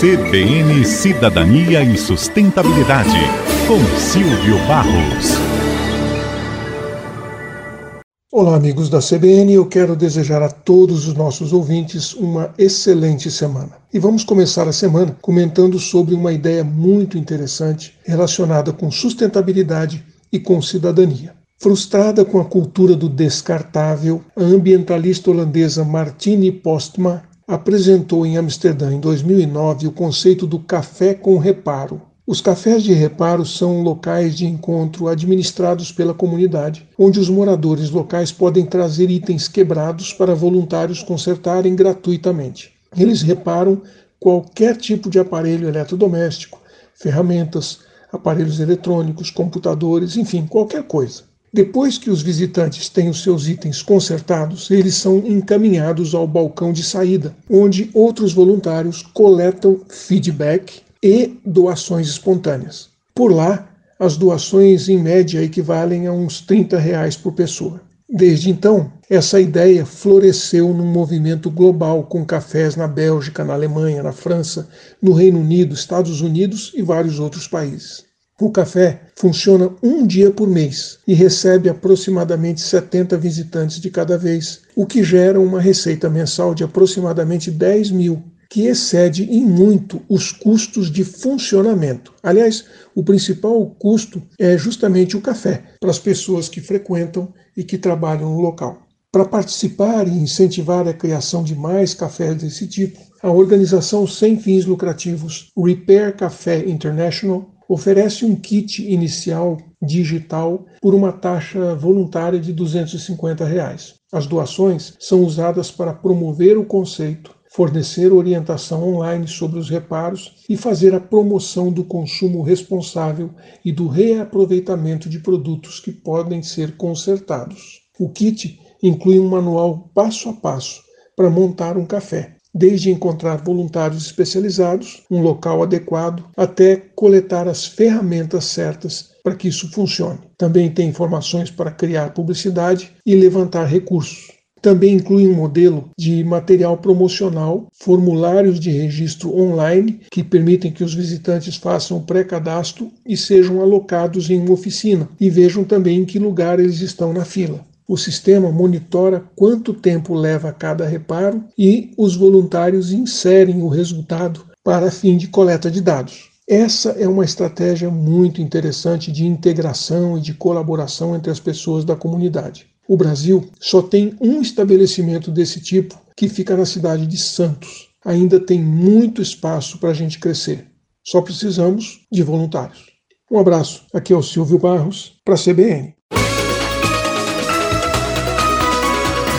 CBN Cidadania e Sustentabilidade, com Silvio Barros. Olá, amigos da CBN. Eu quero desejar a todos os nossos ouvintes uma excelente semana. E vamos começar a semana comentando sobre uma ideia muito interessante relacionada com sustentabilidade e com cidadania. Frustrada com a cultura do descartável, a ambientalista holandesa Martine Postma apresentou em Amsterdã em 2009 o conceito do café com reparo. Os cafés de reparo são locais de encontro administrados pela comunidade, onde os moradores locais podem trazer itens quebrados para voluntários consertarem gratuitamente. Eles reparam qualquer tipo de aparelho eletrodoméstico, ferramentas, aparelhos eletrônicos, computadores, enfim, qualquer coisa. Depois que os visitantes têm os seus itens consertados, eles são encaminhados ao balcão de saída, onde outros voluntários coletam feedback e doações espontâneas. Por lá, as doações em média equivalem a uns 30 reais por pessoa. Desde então, essa ideia floresceu num movimento global com cafés na Bélgica, na Alemanha, na França, no Reino Unido, Estados Unidos e vários outros países. O café funciona um dia por mês e recebe aproximadamente 70 visitantes de cada vez, o que gera uma receita mensal de aproximadamente 10 mil, que excede em muito os custos de funcionamento. Aliás, o principal custo é justamente o café para as pessoas que frequentam e que trabalham no local. Para participar e incentivar a criação de mais cafés desse tipo, a organização sem fins lucrativos Repair Café International oferece um kit inicial digital por uma taxa voluntária de 250 reais. As doações são usadas para promover o conceito, fornecer orientação online sobre os reparos e fazer a promoção do consumo responsável e do reaproveitamento de produtos que podem ser consertados. O kit inclui um manual passo a passo para montar um café, desde encontrar voluntários especializados, um local adequado, até coletar as ferramentas certas para que isso funcione. Também tem informações para criar publicidade e levantar recursos. Também inclui um modelo de material promocional, formulários de registro online que permitem que os visitantes façam pré-cadastro e sejam alocados em uma oficina e vejam também em que lugar eles estão na fila. O sistema monitora quanto tempo leva cada reparo e os voluntários inserem o resultado para fim de coleta de dados. Essa é uma estratégia muito interessante de integração e de colaboração entre as pessoas da comunidade. O Brasil só tem um estabelecimento desse tipo que fica na cidade de Santos. Ainda tem muito espaço para a gente crescer. Só precisamos de voluntários. Um abraço. Aqui é o Silvio Barros, para a CBN.